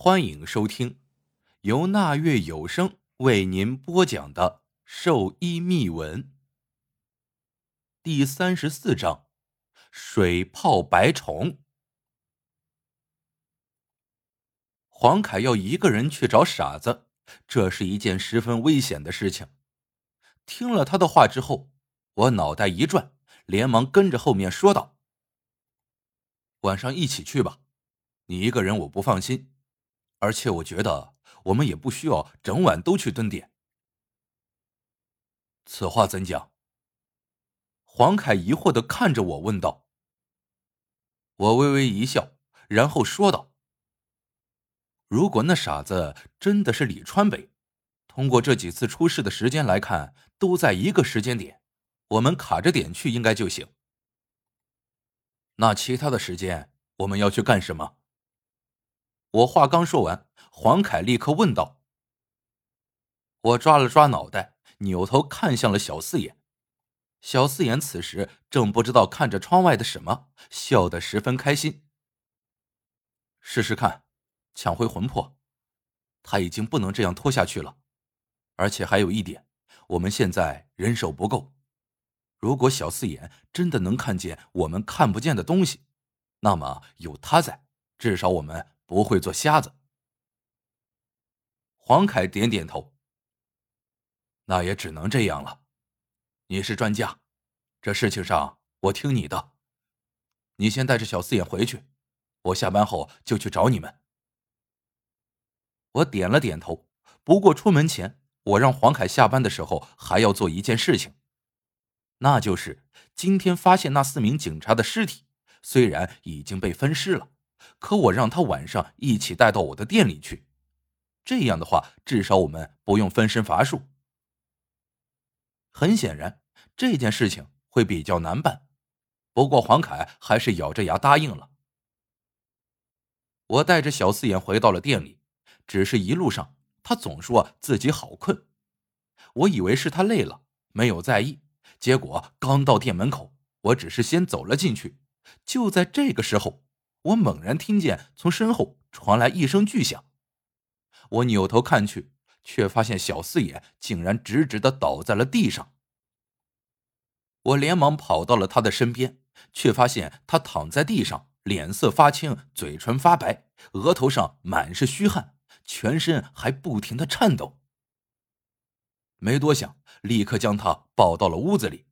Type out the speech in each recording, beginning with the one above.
欢迎收听由那月有声为您播讲的《兽医秘闻》第三十四章：水泡白虫。黄凯要一个人去找傻子，这是一件十分危险的事情。听了他的话之后，我脑袋一转，连忙跟着后面说道：“晚上一起去吧，你一个人我不放心。”而且我觉得我们也不需要整晚都去蹲点。此话怎讲？黄凯疑惑的看着我问道。我微微一笑，然后说道：“如果那傻子真的是李川北，通过这几次出事的时间来看，都在一个时间点，我们卡着点去应该就行。那其他的时间我们要去干什么？”我话刚说完，黄凯立刻问道：“我抓了抓脑袋，扭头看向了小四眼。小四眼此时正不知道看着窗外的什么，笑得十分开心。试试看，抢回魂魄。他已经不能这样拖下去了。而且还有一点，我们现在人手不够。如果小四眼真的能看见我们看不见的东西，那么有他在，至少我们……”不会做瞎子。黄凯点点头。那也只能这样了。你是专家，这事情上我听你的。你先带着小四眼回去，我下班后就去找你们。我点了点头。不过出门前，我让黄凯下班的时候还要做一件事情，那就是今天发现那四名警察的尸体，虽然已经被分尸了。可我让他晚上一起带到我的店里去，这样的话，至少我们不用分身乏术。很显然，这件事情会比较难办，不过黄凯还是咬着牙答应了。我带着小四眼回到了店里，只是一路上他总说自己好困，我以为是他累了，没有在意。结果刚到店门口，我只是先走了进去，就在这个时候。我猛然听见从身后传来一声巨响，我扭头看去，却发现小四眼竟然直直的倒在了地上。我连忙跑到了他的身边，却发现他躺在地上，脸色发青，嘴唇发白，额头上满是虚汗，全身还不停的颤抖。没多想，立刻将他抱到了屋子里。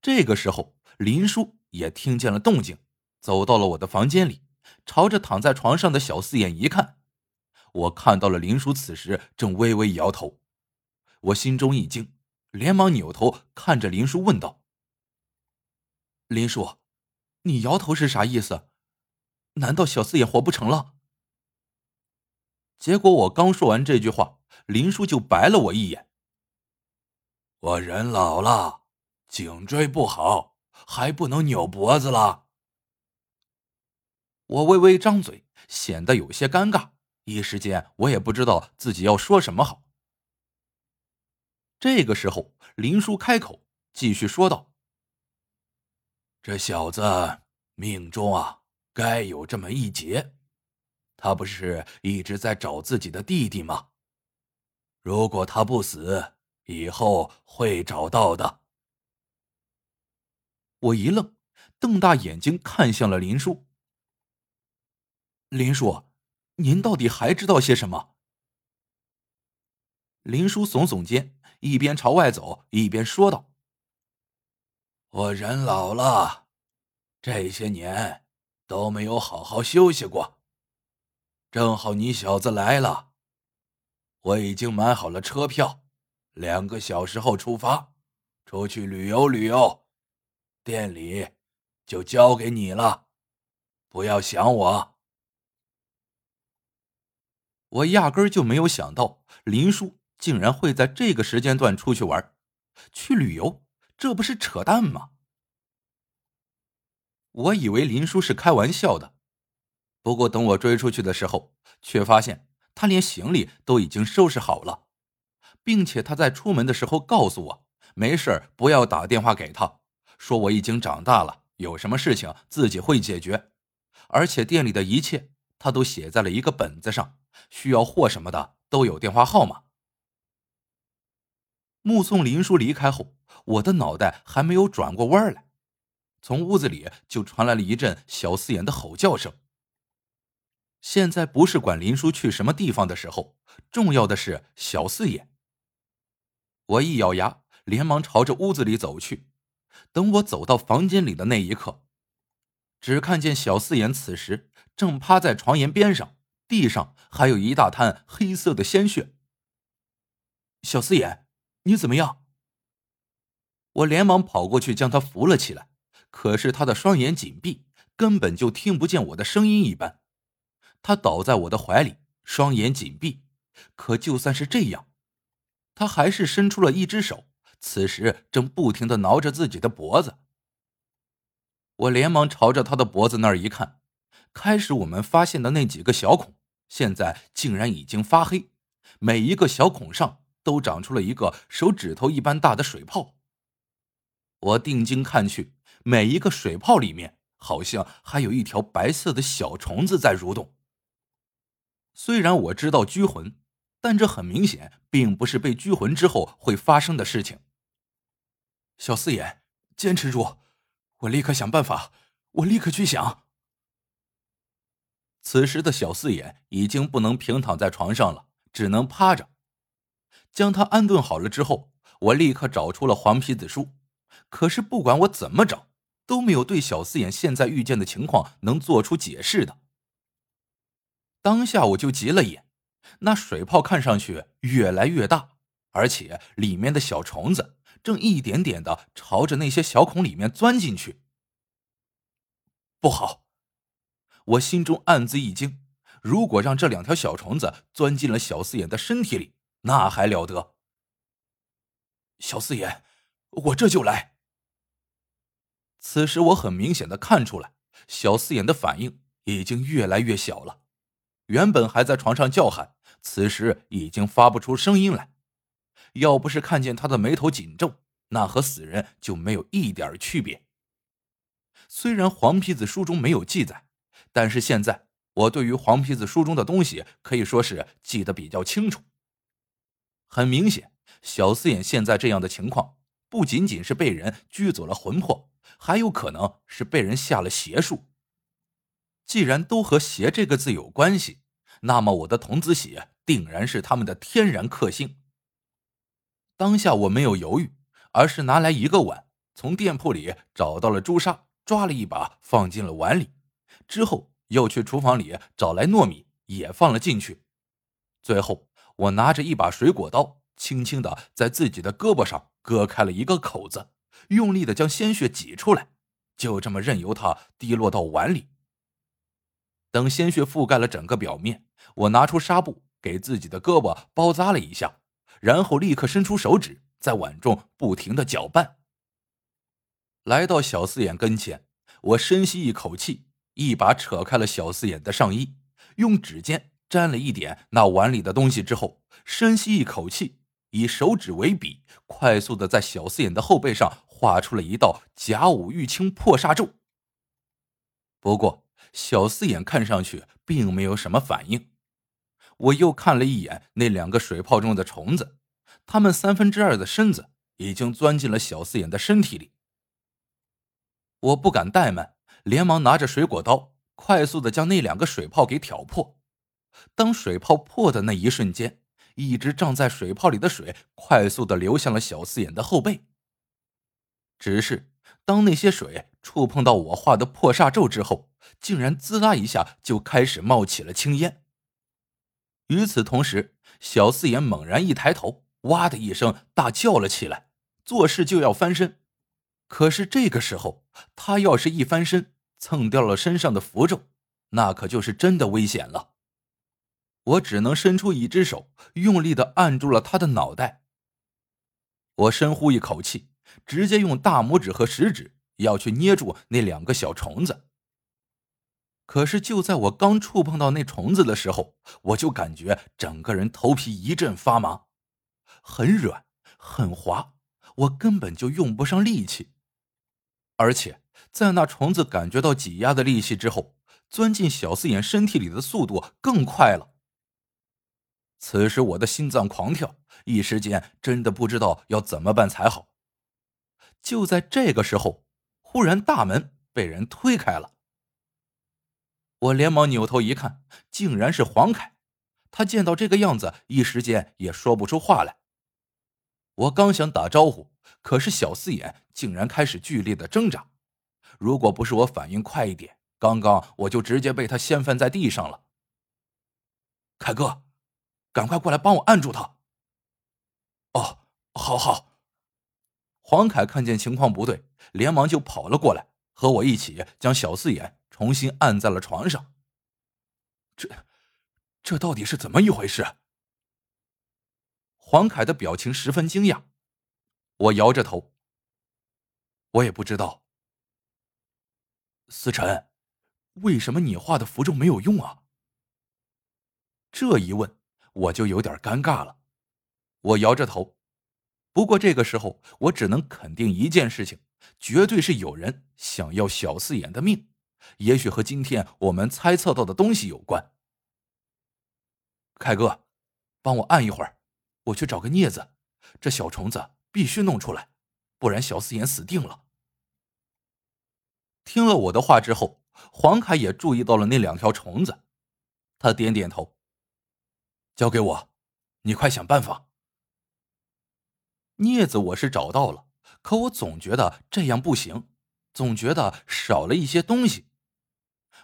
这个时候，林叔也听见了动静。走到了我的房间里，朝着躺在床上的小四眼一看，我看到了林叔此时正微微摇头，我心中一惊，连忙扭头看着林叔问道：“林叔，你摇头是啥意思？难道小四眼活不成了？”结果我刚说完这句话，林叔就白了我一眼：“我人老了，颈椎不好，还不能扭脖子了。”我微微张嘴，显得有些尴尬，一时间我也不知道自己要说什么好。这个时候，林叔开口继续说道：“这小子命中啊，该有这么一劫。他不是一直在找自己的弟弟吗？如果他不死，以后会找到的。”我一愣，瞪大眼睛看向了林叔。林叔，您到底还知道些什么？林叔耸耸肩，一边朝外走，一边说道：“我人老了，这些年都没有好好休息过。正好你小子来了，我已经买好了车票，两个小时后出发，出去旅游旅游。店里就交给你了，不要想我。”我压根就没有想到林叔竟然会在这个时间段出去玩，去旅游，这不是扯淡吗？我以为林叔是开玩笑的，不过等我追出去的时候，却发现他连行李都已经收拾好了，并且他在出门的时候告诉我，没事不要打电话给他，说我已经长大了，有什么事情自己会解决，而且店里的一切。他都写在了一个本子上，需要货什么的都有电话号码。目送林叔离开后，我的脑袋还没有转过弯来，从屋子里就传来了一阵小四眼的吼叫声。现在不是管林叔去什么地方的时候，重要的是小四眼。我一咬牙，连忙朝着屋子里走去。等我走到房间里的那一刻，只看见小四眼此时正趴在床沿边上，地上还有一大滩黑色的鲜血。小四眼，你怎么样？我连忙跑过去将他扶了起来，可是他的双眼紧闭，根本就听不见我的声音一般。他倒在我的怀里，双眼紧闭。可就算是这样，他还是伸出了一只手，此时正不停的挠着自己的脖子。我连忙朝着他的脖子那儿一看，开始我们发现的那几个小孔，现在竟然已经发黑，每一个小孔上都长出了一个手指头一般大的水泡。我定睛看去，每一个水泡里面好像还有一条白色的小虫子在蠕动。虽然我知道拘魂，但这很明显并不是被拘魂之后会发生的事情。小四眼，坚持住，我立刻想办法，我立刻去想。此时的小四眼已经不能平躺在床上了，只能趴着。将他安顿好了之后，我立刻找出了黄皮子书，可是不管我怎么找，都没有对小四眼现在遇见的情况能做出解释的。当下我就急了眼，那水泡看上去越来越大，而且里面的小虫子正一点点的朝着那些小孔里面钻进去。不好！我心中暗自一惊，如果让这两条小虫子钻进了小四眼的身体里，那还了得！小四眼，我这就来。此时我很明显的看出来，小四眼的反应已经越来越小了。原本还在床上叫喊，此时已经发不出声音来。要不是看见他的眉头紧皱，那和死人就没有一点区别。虽然黄皮子书中没有记载，但是现在我对于黄皮子书中的东西可以说是记得比较清楚。很明显，小四眼现在这样的情况，不仅仅是被人拘走了魂魄，还有可能是被人下了邪术。既然都和“邪”这个字有关系，那么我的童子血定然是他们的天然克星。当下我没有犹豫，而是拿来一个碗，从店铺里找到了朱砂，抓了一把放进了碗里，之后又去厨房里找来糯米，也放了进去。最后，我拿着一把水果刀，轻轻的在自己的胳膊上割开了一个口子，用力的将鲜血挤出来，就这么任由它滴落到碗里。等鲜血覆盖了整个表面，我拿出纱布给自己的胳膊包扎了一下，然后立刻伸出手指在碗中不停的搅拌。来到小四眼跟前，我深吸一口气，一把扯开了小四眼的上衣，用指尖沾了一点那碗里的东西之后，深吸一口气，以手指为笔，快速的在小四眼的后背上画出了一道甲午玉清破煞咒。不过。小四眼看上去并没有什么反应，我又看了一眼那两个水泡中的虫子，它们三分之二的身子已经钻进了小四眼的身体里。我不敢怠慢，连忙拿着水果刀，快速的将那两个水泡给挑破。当水泡破的那一瞬间，一直胀在水泡里的水快速的流向了小四眼的后背。只是当那些水触碰到我画的破煞咒之后，竟然滋啦一下就开始冒起了青烟。与此同时，小四眼猛然一抬头，哇的一声大叫了起来，做事就要翻身。可是这个时候，他要是一翻身蹭掉了身上的符咒，那可就是真的危险了。我只能伸出一只手，用力的按住了他的脑袋。我深呼一口气，直接用大拇指和食指要去捏住那两个小虫子。可是，就在我刚触碰到那虫子的时候，我就感觉整个人头皮一阵发麻，很软，很滑，我根本就用不上力气。而且，在那虫子感觉到挤压的力气之后，钻进小四眼身体里的速度更快了。此时我的心脏狂跳，一时间真的不知道要怎么办才好。就在这个时候，忽然大门被人推开了。我连忙扭头一看，竟然是黄凯。他见到这个样子，一时间也说不出话来。我刚想打招呼，可是小四眼竟然开始剧烈的挣扎。如果不是我反应快一点，刚刚我就直接被他掀翻在地上了。凯哥。赶快过来帮我按住他！哦，好好。黄凯看见情况不对，连忙就跑了过来，和我一起将小四眼重新按在了床上。这，这到底是怎么一回事？黄凯的表情十分惊讶。我摇着头，我也不知道。思辰，为什么你画的符咒没有用啊？这一问。我就有点尴尬了，我摇着头。不过这个时候，我只能肯定一件事情：绝对是有人想要小四眼的命，也许和今天我们猜测到的东西有关。凯哥，帮我按一会儿，我去找个镊子，这小虫子必须弄出来，不然小四眼死定了。听了我的话之后，黄凯也注意到了那两条虫子，他点点头。交给我，你快想办法。镊子我是找到了，可我总觉得这样不行，总觉得少了一些东西。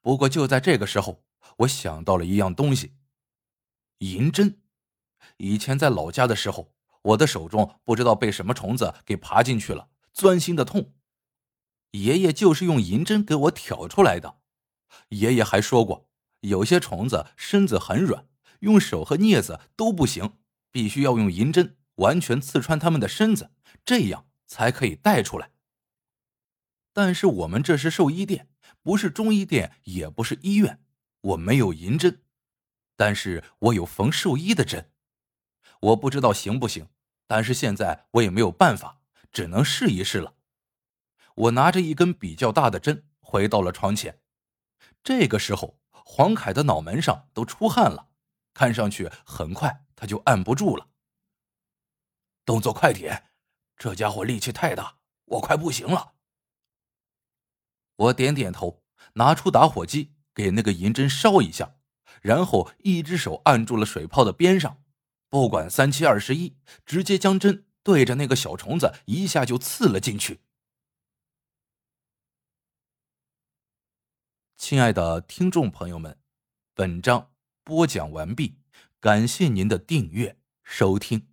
不过就在这个时候，我想到了一样东西——银针。以前在老家的时候，我的手中不知道被什么虫子给爬进去了，钻心的痛。爷爷就是用银针给我挑出来的。爷爷还说过，有些虫子身子很软。用手和镊子都不行，必须要用银针完全刺穿他们的身子，这样才可以带出来。但是我们这是兽医店，不是中医店，也不是医院，我没有银针，但是我有缝兽医的针。我不知道行不行，但是现在我也没有办法，只能试一试了。我拿着一根比较大的针回到了床前，这个时候黄凯的脑门上都出汗了。看上去很快，他就按不住了。动作快点，这家伙力气太大，我快不行了。我点点头，拿出打火机给那个银针烧一下，然后一只手按住了水泡的边上，不管三七二十一，直接将针对着那个小虫子一下就刺了进去。亲爱的听众朋友们，本章。播讲完毕，感谢您的订阅收听。